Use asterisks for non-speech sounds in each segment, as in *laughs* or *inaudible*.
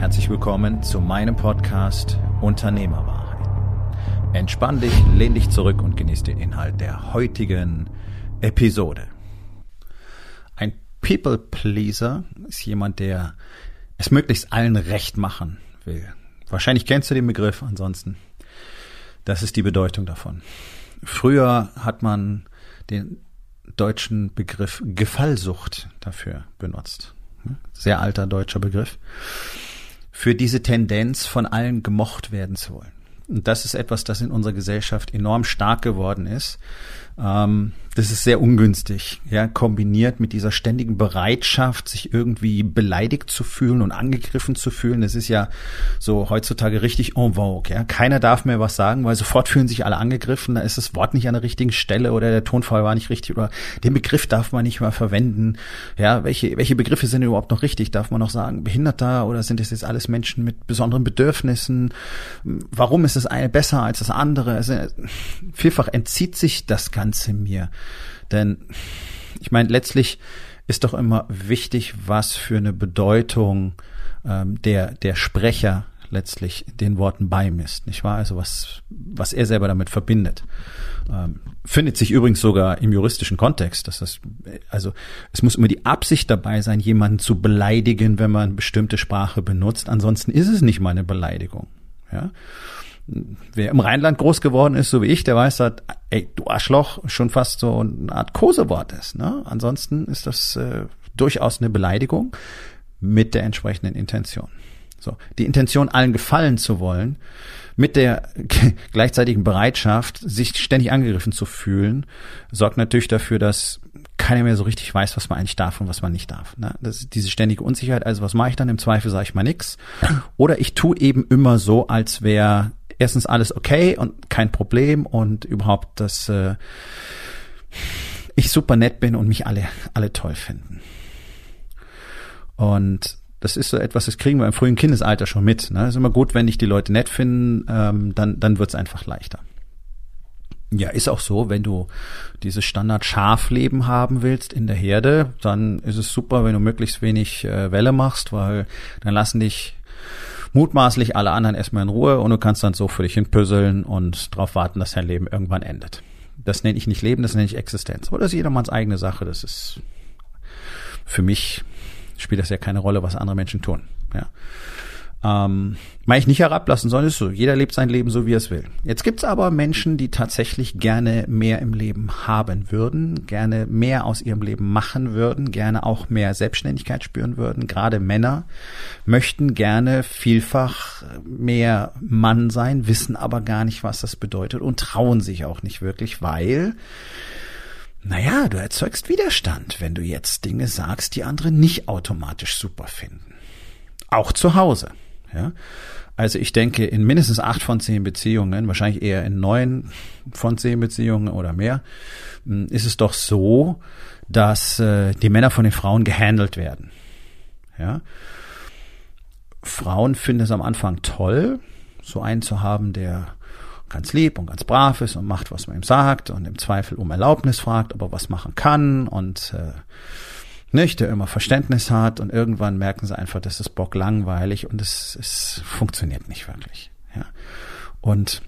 Herzlich willkommen zu meinem Podcast Unternehmerwahrheit. Entspann dich, lehn dich zurück und genieß den Inhalt der heutigen Episode. Ein People Pleaser ist jemand, der es möglichst allen recht machen will. Wahrscheinlich kennst du den Begriff, ansonsten. Das ist die Bedeutung davon. Früher hat man den deutschen Begriff Gefallsucht dafür benutzt. Sehr alter deutscher Begriff für diese Tendenz, von allen gemocht werden zu wollen. Und das ist etwas, das in unserer Gesellschaft enorm stark geworden ist. Ähm, das ist sehr ungünstig, ja, kombiniert mit dieser ständigen Bereitschaft, sich irgendwie beleidigt zu fühlen und angegriffen zu fühlen. Das ist ja so heutzutage richtig en vogue, ja. Keiner darf mehr was sagen, weil sofort fühlen sich alle angegriffen. Da ist das Wort nicht an der richtigen Stelle oder der Tonfall war nicht richtig oder den Begriff darf man nicht mehr verwenden. Ja, welche, welche Begriffe sind überhaupt noch richtig? Darf man noch sagen Behinderter oder sind es jetzt alles Menschen mit besonderen Bedürfnissen? Warum ist das eine besser als das andere? Also, vielfach entzieht sich das Ganze mir. Denn ich meine, letztlich ist doch immer wichtig, was für eine Bedeutung ähm, der, der Sprecher letztlich den Worten beimisst, nicht wahr? Also was, was er selber damit verbindet. Ähm, findet sich übrigens sogar im juristischen Kontext, dass das, also es muss immer die Absicht dabei sein, jemanden zu beleidigen, wenn man bestimmte Sprache benutzt. Ansonsten ist es nicht mal eine Beleidigung. Ja wer im Rheinland groß geworden ist, so wie ich, der weiß, dass, ey, du Arschloch, schon fast so eine Art Kosewort ist. Ne? Ansonsten ist das äh, durchaus eine Beleidigung mit der entsprechenden Intention. So, die Intention, allen gefallen zu wollen, mit der *laughs* gleichzeitigen Bereitschaft, sich ständig angegriffen zu fühlen, sorgt natürlich dafür, dass keiner mehr so richtig weiß, was man eigentlich darf und was man nicht darf. Ne? Das ist diese ständige Unsicherheit. Also was mache ich dann? Im Zweifel sage ich mal nix. Oder ich tue eben immer so, als wäre erstens alles okay und kein Problem und überhaupt, dass äh, ich super nett bin und mich alle, alle toll finden. Und das ist so etwas, das kriegen wir im frühen Kindesalter schon mit. Ne? ist immer gut, wenn dich die Leute nett finden, ähm, dann, dann wird's einfach leichter. Ja, ist auch so, wenn du dieses Standard-Schafleben haben willst in der Herde, dann ist es super, wenn du möglichst wenig äh, Welle machst, weil dann lassen dich mutmaßlich alle anderen erstmal in Ruhe und du kannst dann so für dich hinpüsseln und darauf warten, dass dein Leben irgendwann endet. Das nenne ich nicht Leben, das nenne ich Existenz. Aber das ist jedermanns eigene Sache. Das ist für mich spielt das ja keine Rolle, was andere Menschen tun. Ja ähm, meine ich nicht herablassen, sondern ist so, jeder lebt sein Leben so, wie er es will. Jetzt gibt's aber Menschen, die tatsächlich gerne mehr im Leben haben würden, gerne mehr aus ihrem Leben machen würden, gerne auch mehr Selbstständigkeit spüren würden. Gerade Männer möchten gerne vielfach mehr Mann sein, wissen aber gar nicht, was das bedeutet und trauen sich auch nicht wirklich, weil naja, du erzeugst Widerstand, wenn du jetzt Dinge sagst, die andere nicht automatisch super finden. Auch zu Hause. Ja? Also ich denke, in mindestens acht von zehn Beziehungen, wahrscheinlich eher in neun von zehn Beziehungen oder mehr, ist es doch so, dass äh, die Männer von den Frauen gehandelt werden. Ja? Frauen finden es am Anfang toll, so einen zu haben, der ganz lieb und ganz brav ist und macht, was man ihm sagt und im Zweifel um Erlaubnis fragt, ob er was machen kann und äh, nicht, der immer Verständnis hat und irgendwann merken sie einfach, das ist Bock langweilig und es, es funktioniert nicht wirklich. Ja. Und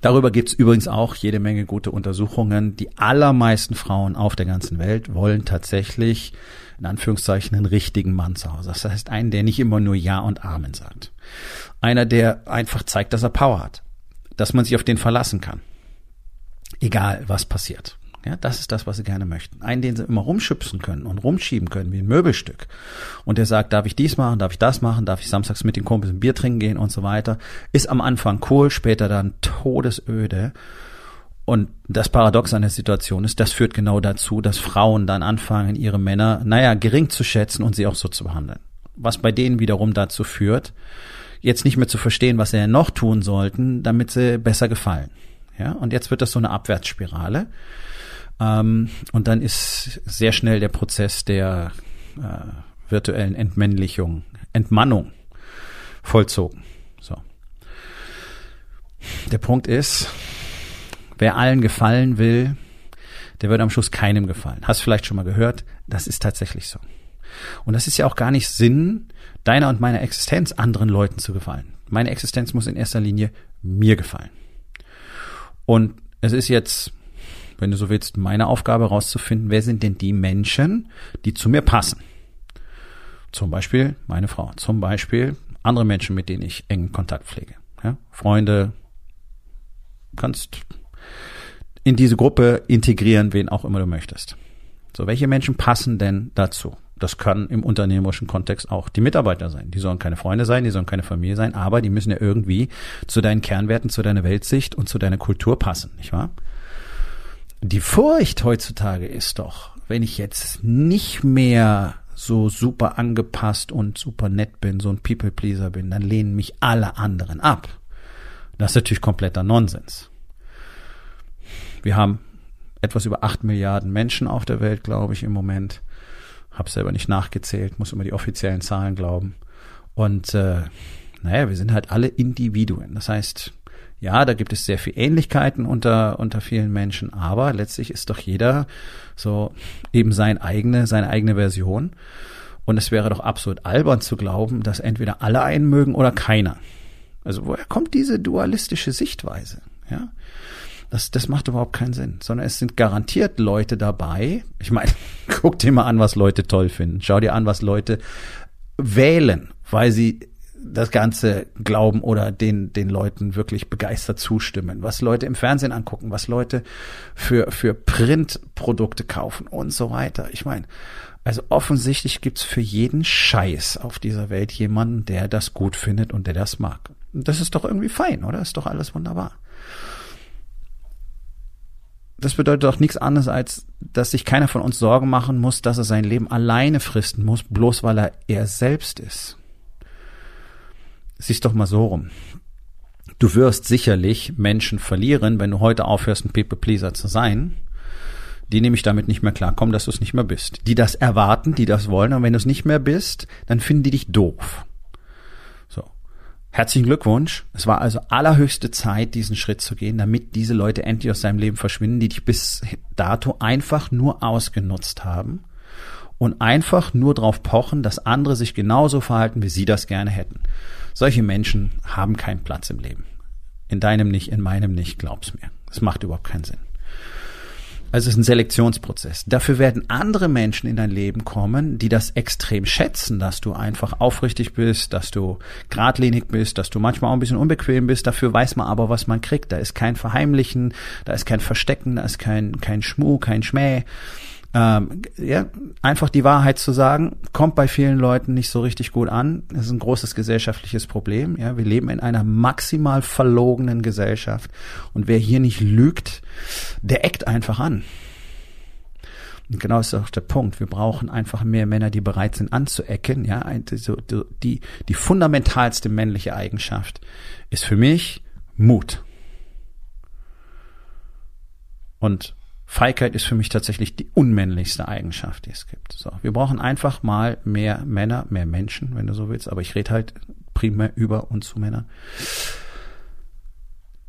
darüber gibt's übrigens auch jede Menge gute Untersuchungen. Die allermeisten Frauen auf der ganzen Welt wollen tatsächlich in Anführungszeichen einen richtigen Mann zu Hause. Das heißt einen, der nicht immer nur Ja und Amen sagt. Einer, der einfach zeigt, dass er Power hat. Dass man sich auf den verlassen kann. Egal, was passiert. Ja, das ist das, was sie gerne möchten. Einen, den sie immer rumschubsen können und rumschieben können, wie ein Möbelstück. Und der sagt, darf ich dies machen, darf ich das machen, darf ich samstags mit den Kumpels ein Bier trinken gehen und so weiter. Ist am Anfang cool, später dann todesöde. Und das Paradox an der Situation ist, das führt genau dazu, dass Frauen dann anfangen, ihre Männer, naja, gering zu schätzen und sie auch so zu behandeln. Was bei denen wiederum dazu führt, jetzt nicht mehr zu verstehen, was sie noch tun sollten, damit sie besser gefallen. Ja, und jetzt wird das so eine Abwärtsspirale. Ähm, und dann ist sehr schnell der Prozess der äh, virtuellen Entmännlichung, Entmannung vollzogen. So. Der Punkt ist, wer allen gefallen will, der wird am Schluss keinem gefallen. Hast vielleicht schon mal gehört, das ist tatsächlich so. Und das ist ja auch gar nicht Sinn deiner und meiner Existenz, anderen Leuten zu gefallen. Meine Existenz muss in erster Linie mir gefallen. Und es ist jetzt, wenn du so willst, meine Aufgabe herauszufinden, wer sind denn die Menschen, die zu mir passen. Zum Beispiel meine Frau, zum Beispiel andere Menschen, mit denen ich engen Kontakt pflege. Ja? Freunde, kannst in diese Gruppe integrieren, wen auch immer du möchtest. So, welche Menschen passen denn dazu? Das können im unternehmerischen Kontext auch die Mitarbeiter sein. Die sollen keine Freunde sein, die sollen keine Familie sein, aber die müssen ja irgendwie zu deinen Kernwerten, zu deiner Weltsicht und zu deiner Kultur passen, nicht wahr? Die Furcht heutzutage ist doch, wenn ich jetzt nicht mehr so super angepasst und super nett bin, so ein People-Pleaser bin, dann lehnen mich alle anderen ab. Das ist natürlich kompletter Nonsens. Wir haben etwas über acht Milliarden Menschen auf der Welt, glaube ich, im Moment. Hab selber nicht nachgezählt, muss immer die offiziellen Zahlen glauben. Und äh, naja, wir sind halt alle Individuen. Das heißt, ja, da gibt es sehr viel Ähnlichkeiten unter, unter vielen Menschen, aber letztlich ist doch jeder so eben sein eigene, seine eigene Version. Und es wäre doch absolut albern zu glauben, dass entweder alle einen mögen oder keiner. Also woher kommt diese dualistische Sichtweise? Ja, das, das macht überhaupt keinen Sinn, sondern es sind garantiert Leute dabei. Ich meine, *laughs* guck dir mal an, was Leute toll finden. Schau dir an, was Leute wählen, weil sie das Ganze glauben oder den, den Leuten wirklich begeistert zustimmen, was Leute im Fernsehen angucken, was Leute für, für Printprodukte kaufen und so weiter. Ich meine, also offensichtlich gibt's für jeden Scheiß auf dieser Welt jemanden, der das gut findet und der das mag. Das ist doch irgendwie fein, oder? Ist doch alles wunderbar das bedeutet doch nichts anderes, als dass sich keiner von uns Sorgen machen muss, dass er sein Leben alleine fristen muss, bloß weil er er selbst ist. Siehst doch mal so rum. Du wirst sicherlich Menschen verlieren, wenn du heute aufhörst, ein People Pleaser zu sein, die nämlich damit nicht mehr klarkommen, dass du es nicht mehr bist. Die das erwarten, die das wollen, und wenn du es nicht mehr bist, dann finden die dich doof. Herzlichen Glückwunsch. Es war also allerhöchste Zeit, diesen Schritt zu gehen, damit diese Leute endlich aus seinem Leben verschwinden, die dich bis dato einfach nur ausgenutzt haben und einfach nur darauf pochen, dass andere sich genauso verhalten, wie sie das gerne hätten. Solche Menschen haben keinen Platz im Leben. In deinem nicht, in meinem nicht, glaub's mir. Es macht überhaupt keinen Sinn. Also es ist ein Selektionsprozess. Dafür werden andere Menschen in dein Leben kommen, die das extrem schätzen, dass du einfach aufrichtig bist, dass du geradlinig bist, dass du manchmal auch ein bisschen unbequem bist. Dafür weiß man aber, was man kriegt. Da ist kein Verheimlichen, da ist kein Verstecken, da ist kein, kein Schmuh, kein Schmäh ähm, ja, einfach die Wahrheit zu sagen, kommt bei vielen Leuten nicht so richtig gut an. Das ist ein großes gesellschaftliches Problem. Ja, wir leben in einer maximal verlogenen Gesellschaft und wer hier nicht lügt, der eckt einfach an. Und genau ist auch der Punkt. Wir brauchen einfach mehr Männer, die bereit sind anzuecken. Ja, die, die fundamentalste männliche Eigenschaft ist für mich Mut. Und Feigheit ist für mich tatsächlich die unmännlichste Eigenschaft, die es gibt. So, wir brauchen einfach mal mehr Männer, mehr Menschen, wenn du so willst, aber ich rede halt primär über und zu Männern,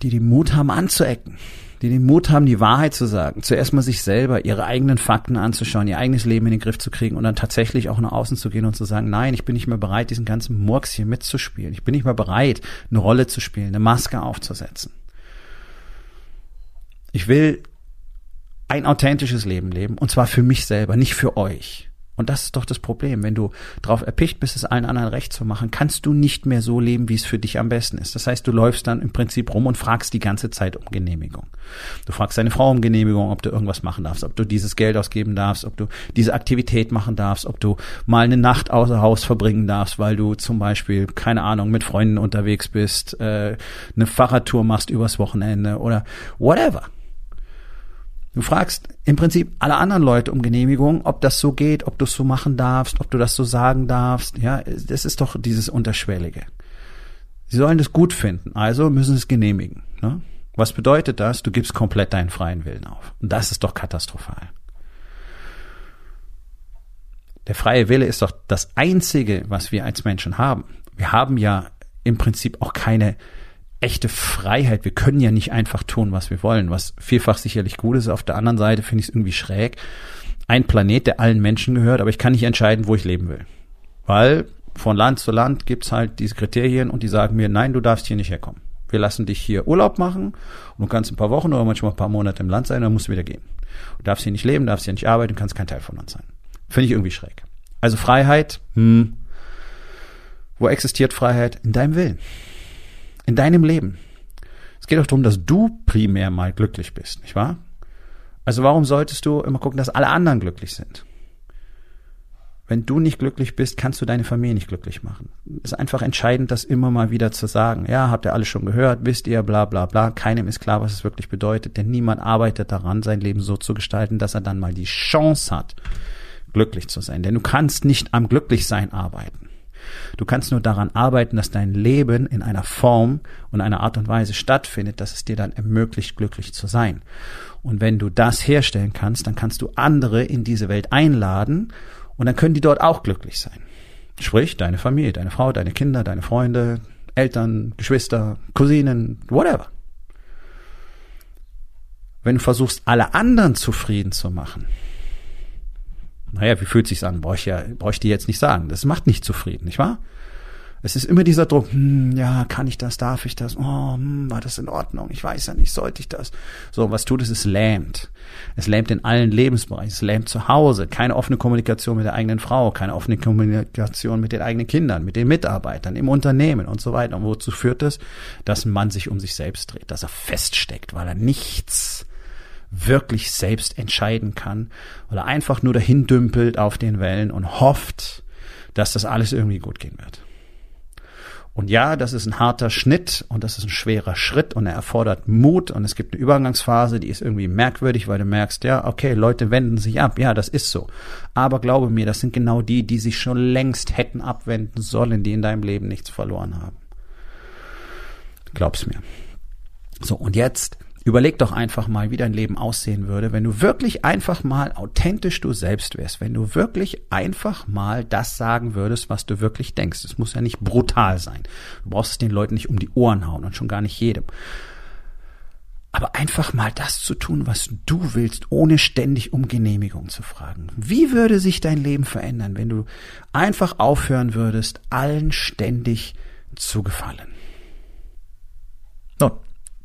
die den Mut haben anzuecken, die den Mut haben, die Wahrheit zu sagen, zuerst mal sich selber, ihre eigenen Fakten anzuschauen, ihr eigenes Leben in den Griff zu kriegen und dann tatsächlich auch nach außen zu gehen und zu sagen, nein, ich bin nicht mehr bereit, diesen ganzen Murks hier mitzuspielen. Ich bin nicht mehr bereit, eine Rolle zu spielen, eine Maske aufzusetzen. Ich will ein authentisches Leben leben und zwar für mich selber, nicht für euch. Und das ist doch das Problem. Wenn du darauf erpicht bist, es allen anderen recht zu machen, kannst du nicht mehr so leben, wie es für dich am besten ist. Das heißt, du läufst dann im Prinzip rum und fragst die ganze Zeit um Genehmigung. Du fragst deine Frau um Genehmigung, ob du irgendwas machen darfst, ob du dieses Geld ausgeben darfst, ob du diese Aktivität machen darfst, ob du mal eine Nacht außer Haus verbringen darfst, weil du zum Beispiel, keine Ahnung, mit Freunden unterwegs bist, äh, eine Fahrradtour machst übers Wochenende oder whatever. Du fragst im Prinzip alle anderen Leute um Genehmigung, ob das so geht, ob du es so machen darfst, ob du das so sagen darfst. Ja, das ist doch dieses Unterschwellige. Sie sollen das gut finden, also müssen es genehmigen. Ne? Was bedeutet das? Du gibst komplett deinen freien Willen auf. Und das ist doch katastrophal. Der freie Wille ist doch das Einzige, was wir als Menschen haben. Wir haben ja im Prinzip auch keine echte Freiheit. Wir können ja nicht einfach tun, was wir wollen, was vielfach sicherlich gut ist. Auf der anderen Seite finde ich es irgendwie schräg. Ein Planet, der allen Menschen gehört, aber ich kann nicht entscheiden, wo ich leben will. Weil von Land zu Land gibt's halt diese Kriterien und die sagen mir, nein, du darfst hier nicht herkommen. Wir lassen dich hier Urlaub machen und du kannst ein paar Wochen oder manchmal ein paar Monate im Land sein, dann musst du wieder gehen. Du darfst hier nicht leben, darfst hier nicht arbeiten, kannst kein Teil von uns sein. Finde ich irgendwie schräg. Also Freiheit, hm, wo existiert Freiheit? In deinem Willen. In deinem Leben. Es geht doch darum, dass du primär mal glücklich bist, nicht wahr? Also warum solltest du immer gucken, dass alle anderen glücklich sind? Wenn du nicht glücklich bist, kannst du deine Familie nicht glücklich machen. Es ist einfach entscheidend, das immer mal wieder zu sagen. Ja, habt ihr alles schon gehört, wisst ihr, bla bla bla. Keinem ist klar, was es wirklich bedeutet, denn niemand arbeitet daran, sein Leben so zu gestalten, dass er dann mal die Chance hat, glücklich zu sein. Denn du kannst nicht am Glücklichsein arbeiten. Du kannst nur daran arbeiten, dass dein Leben in einer Form und einer Art und Weise stattfindet, dass es dir dann ermöglicht, glücklich zu sein. Und wenn du das herstellen kannst, dann kannst du andere in diese Welt einladen und dann können die dort auch glücklich sein. Sprich, deine Familie, deine Frau, deine Kinder, deine Freunde, Eltern, Geschwister, Cousinen, whatever. Wenn du versuchst, alle anderen zufrieden zu machen, naja, wie fühlt sich's an? Brauche ich ja, brauche ich dir jetzt nicht sagen. Das macht nicht zufrieden, nicht wahr? Es ist immer dieser Druck, hm, ja, kann ich das, darf ich das, oh, hm, war das in Ordnung, ich weiß ja nicht, sollte ich das. So, was tut es? Es lähmt. Es lähmt in allen Lebensbereichen, es lähmt zu Hause, keine offene Kommunikation mit der eigenen Frau, keine offene Kommunikation mit den eigenen Kindern, mit den Mitarbeitern, im Unternehmen und so weiter. Und wozu führt es? Dass Mann sich um sich selbst dreht, dass er feststeckt, weil er nichts wirklich selbst entscheiden kann, weil er einfach nur dahin dümpelt auf den Wellen und hofft, dass das alles irgendwie gut gehen wird. Und ja, das ist ein harter Schnitt und das ist ein schwerer Schritt und er erfordert Mut und es gibt eine Übergangsphase, die ist irgendwie merkwürdig, weil du merkst, ja, okay, Leute wenden sich ab, ja, das ist so. Aber glaube mir, das sind genau die, die sich schon längst hätten abwenden sollen, die in deinem Leben nichts verloren haben. Glaub's mir. So, und jetzt Überleg doch einfach mal, wie dein Leben aussehen würde, wenn du wirklich einfach mal authentisch du selbst wärst, wenn du wirklich einfach mal das sagen würdest, was du wirklich denkst. Es muss ja nicht brutal sein. Du brauchst es den Leuten nicht um die Ohren hauen und schon gar nicht jedem. Aber einfach mal das zu tun, was du willst, ohne ständig um Genehmigung zu fragen. Wie würde sich dein Leben verändern, wenn du einfach aufhören würdest, allen ständig zu gefallen? Nun,